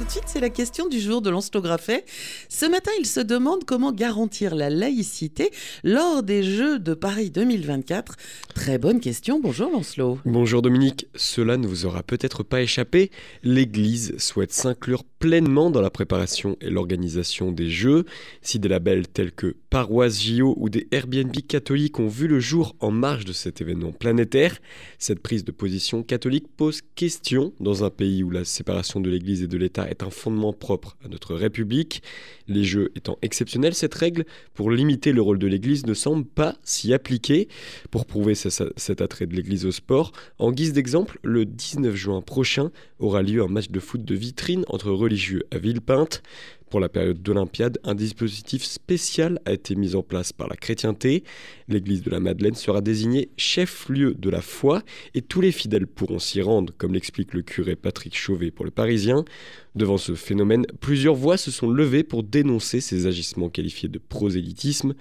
Tout de suite, c'est la question du jour de Lancelot Graffet. Ce matin, il se demande comment garantir la laïcité lors des Jeux de Paris 2024. Très bonne question. Bonjour Lancelot. Bonjour Dominique. Cela ne vous aura peut-être pas échappé. L'Église souhaite s'inclure pleinement dans la préparation et l'organisation des Jeux. Si des labels tels que Paroisse JO ou des Airbnb catholiques ont vu le jour en marge de cet événement planétaire, cette prise de position catholique pose question dans un pays où la séparation de l'Église et de l'État est un fondement propre à notre République. Les Jeux étant exceptionnels, cette règle pour limiter le rôle de l'Église ne semble pas s'y appliquer. Pour prouver cet attrait de l'Église au sport, en guise d'exemple, le 19 juin prochain aura lieu un match de foot de vitrine entre religieux à Villepinte. Pour la période d'Olympiade, un dispositif spécial a été mis en place par la chrétienté. L'église de la Madeleine sera désignée chef-lieu de la foi et tous les fidèles pourront s'y rendre, comme l'explique le curé Patrick Chauvet pour le Parisien. Devant ce phénomène, plusieurs voix se sont levées pour dénoncer ces agissements qualifiés de prosélytisme,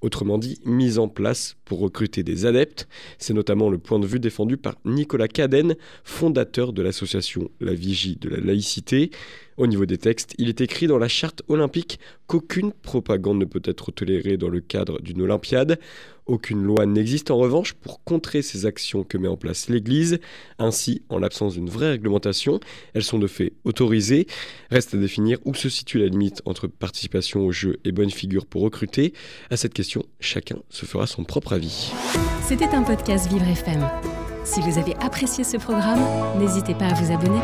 autrement dit mis en place pour recruter des adeptes. C'est notamment le point de vue défendu par Nicolas Cadenne, fondateur de l'association La Vigie de la laïcité. Au niveau des textes, il est écrit dans la charte olympique qu'aucune propagande ne peut être tolérée dans le cadre d'une Olympiade. Aucune loi n'existe en revanche pour contrer ces actions que met en place l'Église. Ainsi, en l'absence d'une vraie réglementation, elles sont de fait autorisées. Reste à définir où se situe la limite entre participation au jeu et bonne figure pour recruter. À cette question, chacun se fera son propre avis. C'était un podcast Vivre FM. Si vous avez apprécié ce programme, n'hésitez pas à vous abonner.